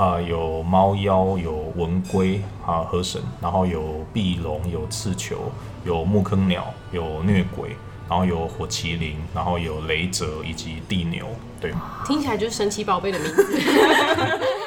啊、呃，有猫妖，有文龟啊，河神，然后有碧龙，有刺球，有木坑鸟，有虐鬼，然后有火麒麟，然后有雷泽以及地牛。对，听起来就是神奇宝贝的名字。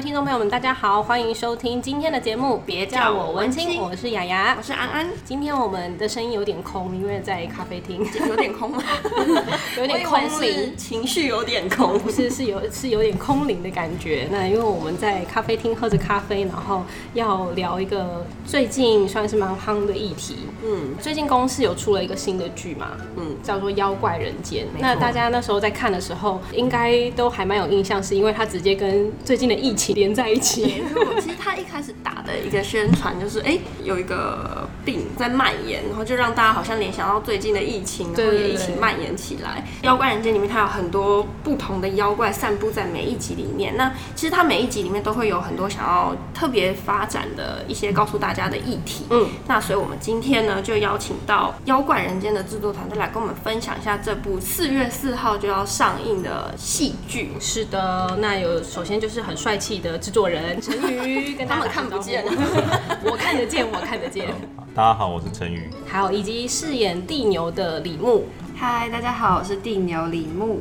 听众朋友们，大家好，欢迎收听今天的节目。别叫我文青，我是雅雅，我是安安。今天我们的声音有点空，因为在咖啡厅，有点空吗？有点空灵，情绪有点空，不是，是有是有点空灵的感觉。那因为我们在咖啡厅喝着咖啡，然后要聊一个最近算是蛮夯的议题。嗯，最近公司有出了一个新的剧嘛，嗯，叫做《妖怪人间》。那大家那时候在看的时候，应该都还蛮有印象，是因为它直接跟最近的疫情。连在一起。其实他一开始打的一个宣传就是，哎、欸，有一个病在蔓延，然后就让大家好像联想到最近的疫情，然后也一起蔓延起来。妖怪人间里面，它有很多不同的妖怪散布在每一集里面。那其实它每一集里面都会有很多想要特别发展的一些告诉大家的议题。嗯，那所以我们今天呢，就邀请到妖怪人间的制作团队来跟我们分享一下这部四月四号就要上映的戏剧。是的，那有首先就是很帅气的制作人陈宇，跟他们看不见，我看得见，我看得见。大家好，我是陈宇。好以及饰演地牛的李牧。嗨，大家好，我是地牛李牧。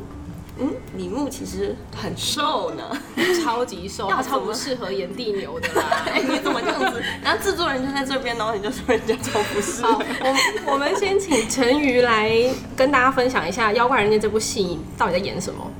嗯，李牧其实很瘦呢，超级瘦，他超不适合演地牛的啦。哎，你怎么这样子？然后制作人就在这边，然后你就说人家超不适合。我我们先请陈瑜来跟大家分享一下《妖怪人间》这部戏到底在演什么。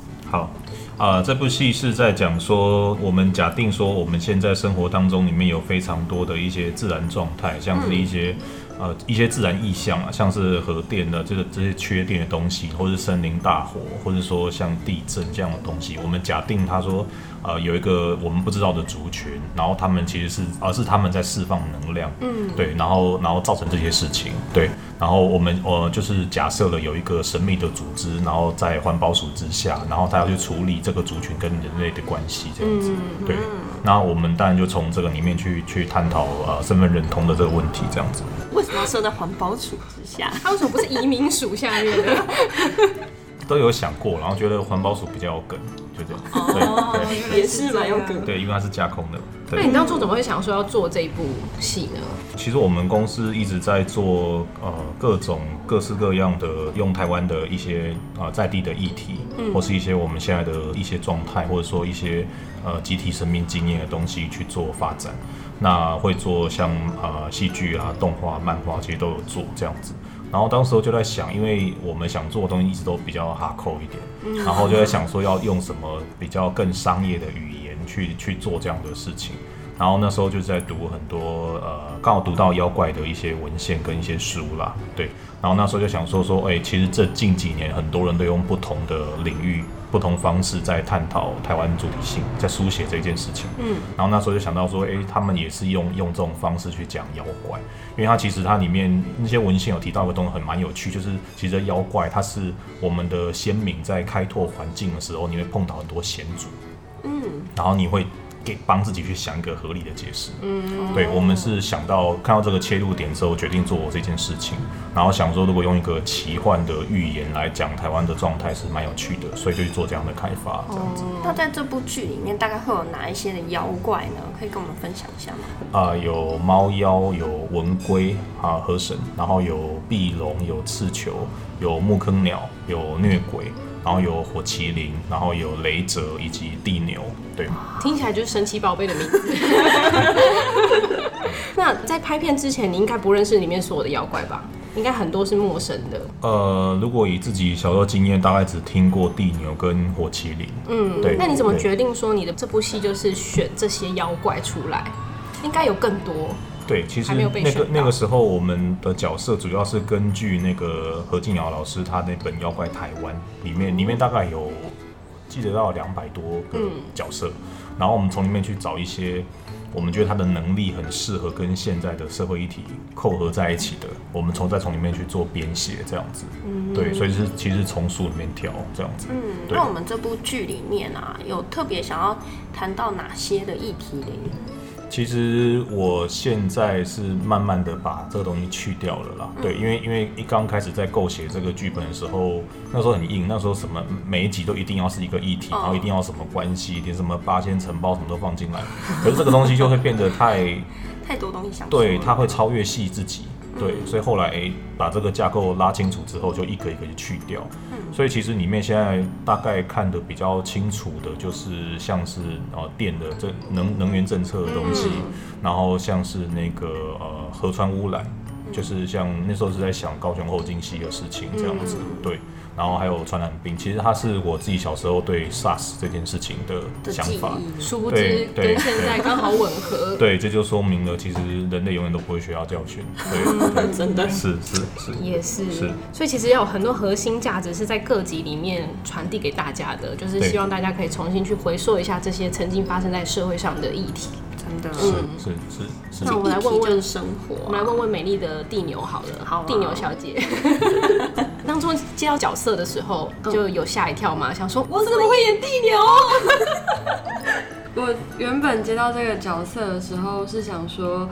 好。啊、呃，这部戏是在讲说，我们假定说，我们现在生活当中里面有非常多的一些自然状态，像是一些。呃，一些自然意象啊，像是核电的这个这些缺电的东西，或是森林大火，或者说像地震这样的东西，我们假定他说，呃，有一个我们不知道的族群，然后他们其实是，而、呃、是他们在释放能量，嗯，对，然后然后造成这些事情，对，然后我们呃就是假设了有一个神秘的组织，然后在环保署之下，然后他要去处理这个族群跟人类的关系这样子，嗯、对，那我们当然就从这个里面去去探讨呃身份认同的这个问题这样子。为什么要设在环保署之下？他为什么不是移民署下面的？都有想过，然后觉得环保署比较有梗，就这样。哦，也是蛮有梗。对，因为它是架空的。那你当初怎么会想说要做这一部戏呢？其实我们公司一直在做呃各种各式各样的用台湾的一些啊、呃、在地的议题，嗯、或是一些我们现在的一些状态，或者说一些呃集体生命经验的东西去做发展。那会做像呃戏剧啊、动画、漫画，其实都有做这样子。然后当时就在想，因为我们想做的东西一直都比较哈扣一点，然后就在想说要用什么比较更商业的语言去去做这样的事情。然后那时候就在读很多呃，刚好读到妖怪的一些文献跟一些书啦，对。然后那时候就想说说，哎，其实这近几年很多人都用不同的领域、不同方式在探讨台湾主体性，在书写这件事情。嗯。然后那时候就想到说，哎，他们也是用用这种方式去讲妖怪，因为它其实它里面那些文献有提到一个东西很蛮有趣，就是其实妖怪它是我们的先民在开拓环境的时候，你会碰到很多险阻。嗯。然后你会。给帮自己去想一个合理的解释。嗯，对，我们是想到看到这个切入点之后，决定做这件事情，然后想说如果用一个奇幻的预言来讲台湾的状态是蛮有趣的，所以就去做这样的开发，这样子。那在这部剧里面大概会有哪一些的妖怪呢？可以跟我们分享一下吗？啊、呃，有猫妖，有文龟啊，河神，然后有壁龙，有刺球，有木坑鸟，有虐鬼。然后有火麒麟，然后有雷泽以及地牛，对，听起来就是神奇宝贝的名字。那在拍片之前，你应该不认识里面所有的妖怪吧？应该很多是陌生的。呃，如果以自己小时候经验，大概只听过地牛跟火麒麟。嗯，对。那你怎么决定说你的这部戏就是选这些妖怪出来？应该有更多。对，其实那个那个时候，我们的角色主要是根据那个何敬尧老师他那本《妖怪台湾》里面，里面大概有记得到两百多个角色，嗯、然后我们从里面去找一些我们觉得他的能力很适合跟现在的社会议题扣合在一起的，我们从再从里面去做编写这样子。嗯，对，所以是其实从书里面挑这样子。嗯，对那我们这部剧里面啊，有特别想要谈到哪些的议题嘞？其实我现在是慢慢的把这个东西去掉了啦。嗯、对，因为因为一刚开始在构写这个剧本的时候，那时候很硬，那时候什么每一集都一定要是一个议题，哦、然后一定要什么关系，连什么八仙尘包什么都放进来。可是这个东西就会变得太 太多东西想对，它会超越戏自己。对，所以后来诶，把这个架构拉清楚之后，就一个一个就去掉。嗯，所以其实里面现在大概看的比较清楚的，就是像是呃电的这能能源政策的东西，嗯、然后像是那个呃河川污染，嗯、就是像那时候是在想高雄后进溪的事情这样子，嗯、对。然后还有传染病，其实它是我自己小时候对 SARS 这件事情的想法，殊不知跟现在刚好吻合。对，这就说明了其实人类永远都不会学到教训。对，真的是是是，也是是。所以其实有很多核心价值是在各级里面传递给大家的，就是希望大家可以重新去回溯一下这些曾经发生在社会上的议题。真的，是是是。那我们来问问生活，我们来问问美丽的地牛好了，好，地牛小姐。当初接到角色的时候，就有吓一跳嘛？想说我怎么会演地牛？我原本接到这个角色的时候是想说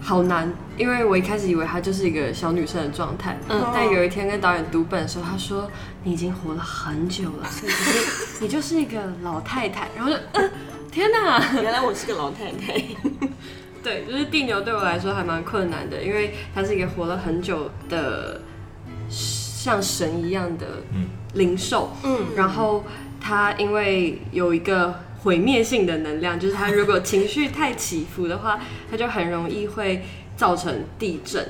好难，因为我一开始以为她就是一个小女生的状态。嗯，但有一天跟导演读本的时候，他说你已经活了很久了，所以你就是一个老太太。然后就嗯，天哪，原来我是个老太太。对，就是地牛对我来说还蛮困难的，因为她是一个活了很久的。像神一样的灵兽，嗯，然后他因为有一个毁灭性的能量，就是他如果情绪太起伏的话，他就很容易会造成地震，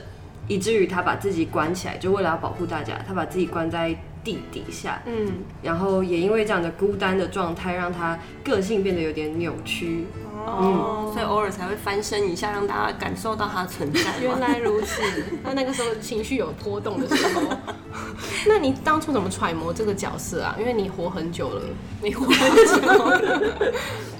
以至于他把自己关起来，就为了要保护大家，他把自己关在地底下，嗯，然后也因为这样的孤单的状态，让他个性变得有点扭曲。哦，嗯、所以偶尔才会翻身一下，让大家感受到他的存在。原来如此，那那个时候情绪有波动的时候，那你当初怎么揣摩这个角色啊？因为你活很久了，你活很久了。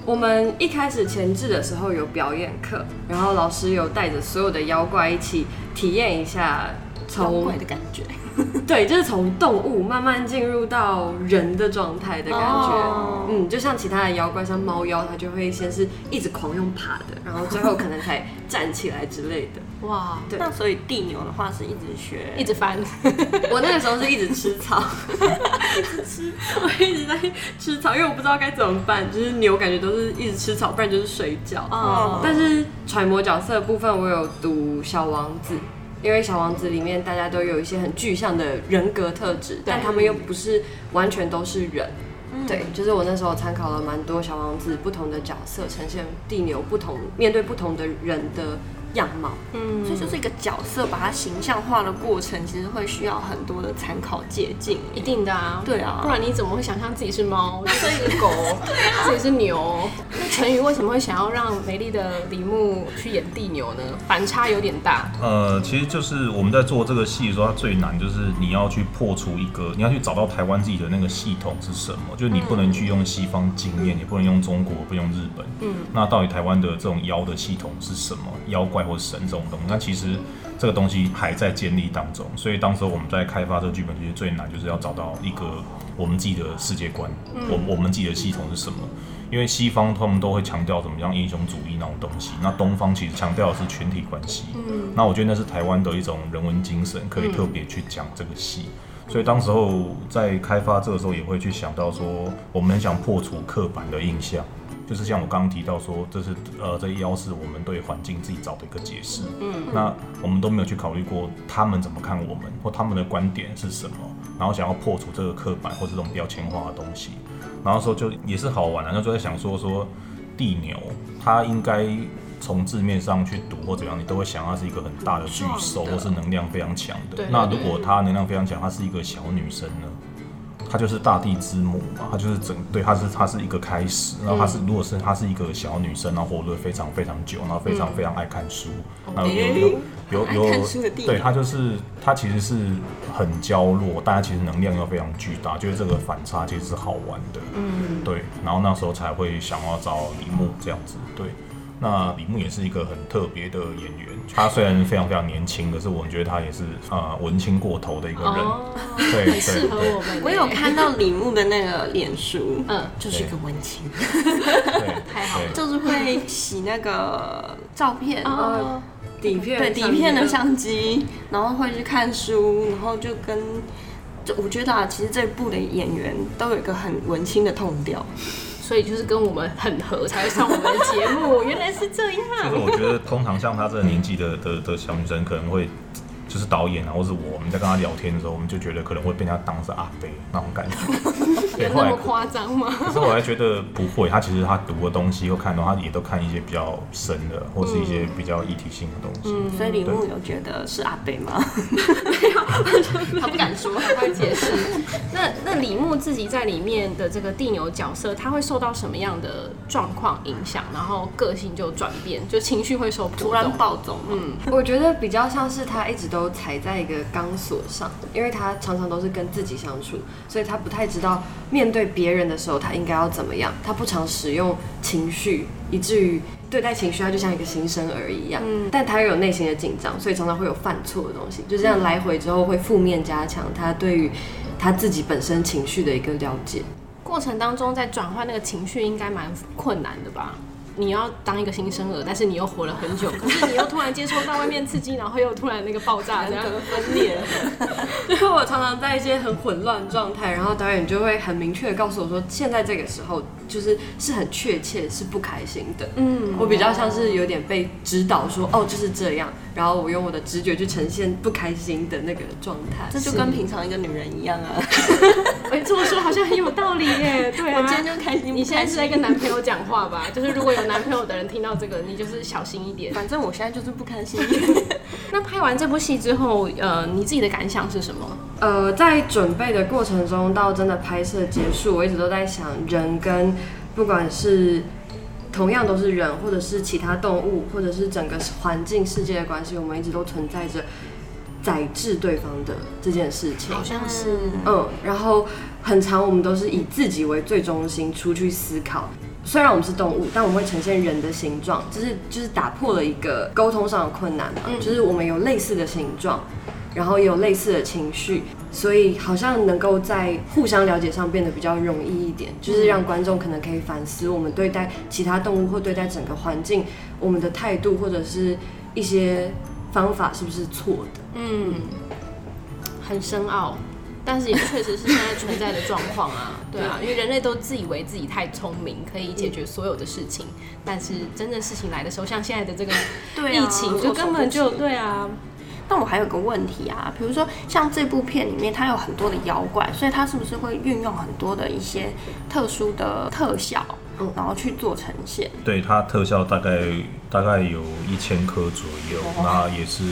我们一开始前置的时候有表演课，然后老师有带着所有的妖怪一起体验一下妖怪的感觉。对，就是从动物慢慢进入到人的状态的感觉，oh. 嗯，就像其他的妖怪，像猫妖，它就会先是一直狂用爬的，然后最后可能才站起来之类的。哇，对，那所以地牛的话是一直学，一直翻。我那个时候是一直吃草，一直吃，我一直在吃草，因为我不知道该怎么办，就是牛感觉都是一直吃草，不然就是睡觉。哦，oh. 但是揣摩角色的部分，我有读小王子。因为小王子里面大家都有一些很具象的人格特质，但他们又不是完全都是人。嗯、对，就是我那时候参考了蛮多小王子不同的角色，呈现地牛不同面对不同的人的样貌，嗯，所以就是一个角色把它形象化的过程，其实会需要很多的参考借鉴，一定的啊，对啊，不然你怎么会想象自己是猫，自己是狗，自己是牛？那陈宇为什么会想要让美丽的李牧去演地牛呢？反差有点大。呃，其实就是我们在做这个戏的时候，它最难就是你要去破除一个，你要去找到台湾自己的那个系统是什么，就是你不能去用西方经验，也不能用中国，不用日本，嗯，那到底台湾的这种妖的系统是什么？妖怪或神这种东西，那其实这个东西还在建立当中，所以当时我们在开发这个剧本，其实最难就是要找到一个我们自己的世界观，我我们自己的系统是什么？因为西方他们都会强调怎么样英雄主义那种东西，那东方其实强调的是群体关系。嗯，那我觉得那是台湾的一种人文精神，可以特别去讲这个戏。所以当时候在开发这个时候，也会去想到说，我们很想破除刻板的印象。就是像我刚刚提到说，这是呃，这妖是我们对环境自己找的一个解释。嗯，那我们都没有去考虑过他们怎么看我们，或他们的观点是什么，然后想要破除这个刻板或这种标签化的东西。然后说就也是好玩啊，那就在想说说地牛，它应该从字面上去读或怎样，你都会想它是一个很大的巨兽，或是能量非常强的。那如果它能量非常强，它是一个小女生呢？她就是大地之母嘛，她就是整对，她是她是一个开始，然后她是如果是她是一个小女生，然后活得非常非常久，然后非常非常爱看书，然后有有有 有，对，她就是她其实是很娇弱，但她其实能量又非常巨大，就是这个反差其实是好玩的，嗯，对，然后那时候才会想要找李牧这样子，对。那李牧也是一个很特别的演员，他虽然非常非常年轻，可是我们觉得他也是啊、呃、文青过头的一个人，哦、对，很适合我们。我有看到李牧的那个脸书，嗯，就是一个文青，对，太好了，就是会洗那个照片，哦，底片，对底片的相机，然后会去看书，然后就跟，就我觉得啊，其实这部的演员都有一个很文青的 tone 调。所以就是跟我们很合，才会上我们的节目。原来是这样。就是我觉得，通常像她这个年纪的 的的小女生，可能会。就是导演啊，或是我们在跟他聊天的时候，我们就觉得可能会被他当是阿飞那种感觉，有那么夸张吗？可是我还觉得不会，他其实他读的东西又看到，他也都看一些比较深的，或是一些比较议题性的东西。嗯，所以李牧有觉得是阿飞吗？没有，他不敢说，他会解释。那那李牧自己在里面的这个地牛角色，他会受到什么样的状况影响，然后个性就转变，就情绪会受突然暴走？嗯，我觉得比较像是他一直都。都踩在一个钢索上，因为他常常都是跟自己相处，所以他不太知道面对别人的时候他应该要怎么样。他不常使用情绪，以至于对待情绪他就像一个新生儿一样。嗯，但他又有内心的紧张，所以常常会有犯错的东西。就这样来回之后会负面加强他对于他自己本身情绪的一个了解。过程当中在转换那个情绪应该蛮困难的吧？你要当一个新生儿，但是你又活了很久，可是你又突然接触到外面刺激，然后又突然那个爆炸，这样分裂。就是我常常在一些很混乱状态，然后导演就会很明确的告诉我说，现在这个时候就是是很确切，是不开心的。嗯，我比较像是有点被指导说，哦，就是这样，然后我用我的直觉去呈现不开心的那个状态。这就跟平常一个女人一样啊。哎，这么说好像很有道理耶。对啊，我今天就开心。你现在是在跟男朋友讲话吧？就是如果有。男朋友的人听到这个，你就是小心一点。反正我现在就是不开心。那拍完这部戏之后，呃，你自己的感想是什么？呃，在准备的过程中，到真的拍摄结束，我一直都在想，人跟不管是同样都是人，或者是其他动物，或者是整个环境世界的关系，我们一直都存在着宰制对方的这件事情。好像是，嗯，然后很长我们都是以自己为最中心出去思考。虽然我们是动物，但我们会呈现人的形状，就是就是打破了一个沟通上的困难嘛。嗯、就是我们有类似的形状，然后也有类似的情绪，所以好像能够在互相了解上变得比较容易一点。就是让观众可能可以反思我们对待其他动物或对待整个环境，我们的态度或者是一些方法是不是错的？嗯，很深奥。但是也确实是现在存在的状况啊，对啊，因为人类都自以为自己太聪明，可以解决所有的事情，但是真正事情来的时候，像现在的这个疫情，就根本就对啊。那我还有个问题啊，比如说像这部片里面，它有很多的妖怪，所以它是不是会运用很多的一些特殊的特效，然后去做呈现？对，它特效大概大概有一千颗左右，那也是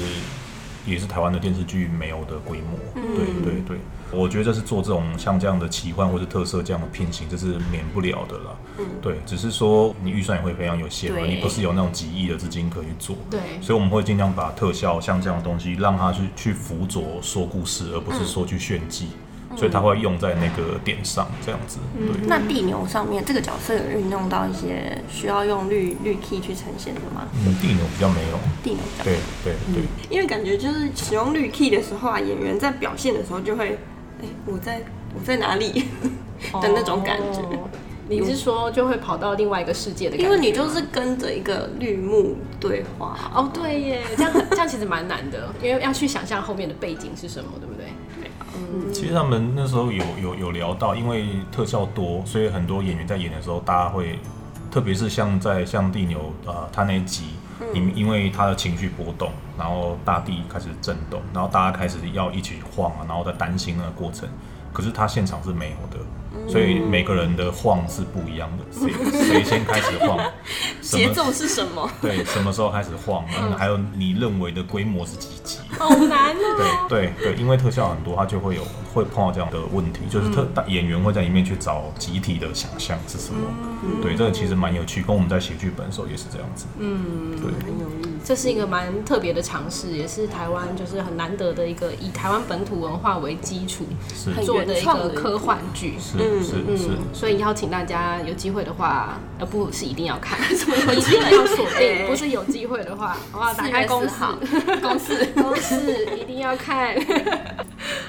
也是台湾的电视剧没有的规模。对对对。我觉得这是做这种像这样的奇幻或者特色这样的片型，这是免不了的了。嗯，对，只是说你预算也会非常有限嘛，你不是有那种几亿的资金可以做。对，所以我们会尽量把特效像这样的东西，让它去去辅佐说故事，而不是说去炫技。嗯，所以它会用在那个点上，这样子。对。那地牛上面这个角色有运用到一些需要用绿绿 key 去呈现的吗？嗯，地牛比较没有。地牛对对对，因为感觉就是使用绿 key 的时候啊，演员在表现的时候就会。哎，我在我在哪里 的那种感觉？哦、你是说就会跑到另外一个世界的感觉？因为你就是跟着一个绿幕对话。哦，对耶，这样这样其实蛮难的，因为要去想象后面的背景是什么，对不对？嗯，其实他们那时候有有有聊到，因为特效多，所以很多演员在演的时候，大家会，特别是像在像地牛啊、呃，他那一集。因因为他的情绪波动，然后大地开始震动，然后大家开始要一起晃啊，然后在担心那个过程。可是他现场是没有的。所以每个人的晃是不一样的，谁谁先开始晃，节奏是什么？对，什么时候开始晃？嗯，还有你认为的规模是几级？好难哦。对对对，因为特效很多，它就会有会碰到这样的问题，就是特演员会在里面去找集体的想象是什么。对，这个其实蛮有趣，跟我们在写剧本的时候也是这样子。嗯，对，很有意思。这是一个蛮特别的尝试，也是台湾就是很难得的一个以台湾本土文化为基础，是做作的一个科幻剧，是是是，所以邀请大家有机会的话，呃，不是一定要看，什么一定要锁定，不是有机会的话，我要？打开公式，公司，公司，一定要看。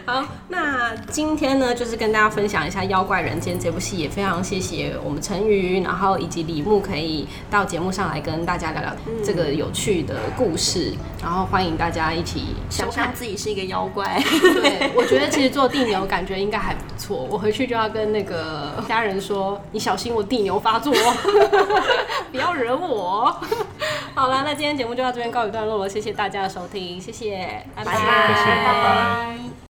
好，那今天呢，就是跟大家分享一下《妖怪人间》这部戏，也非常谢谢我们陈瑜，然后以及李牧可以到节目上来跟大家聊聊这个有趣的故事，然后欢迎大家一起想象自己是一个妖怪。对，我觉得其实做地牛感觉应该还不错，我回去就要跟那个家人说，你小心我地牛发作，不要惹我。好了，那今天节目就到这边告一段落了，谢谢大家的收听，谢谢，拜拜，谢谢，拜拜。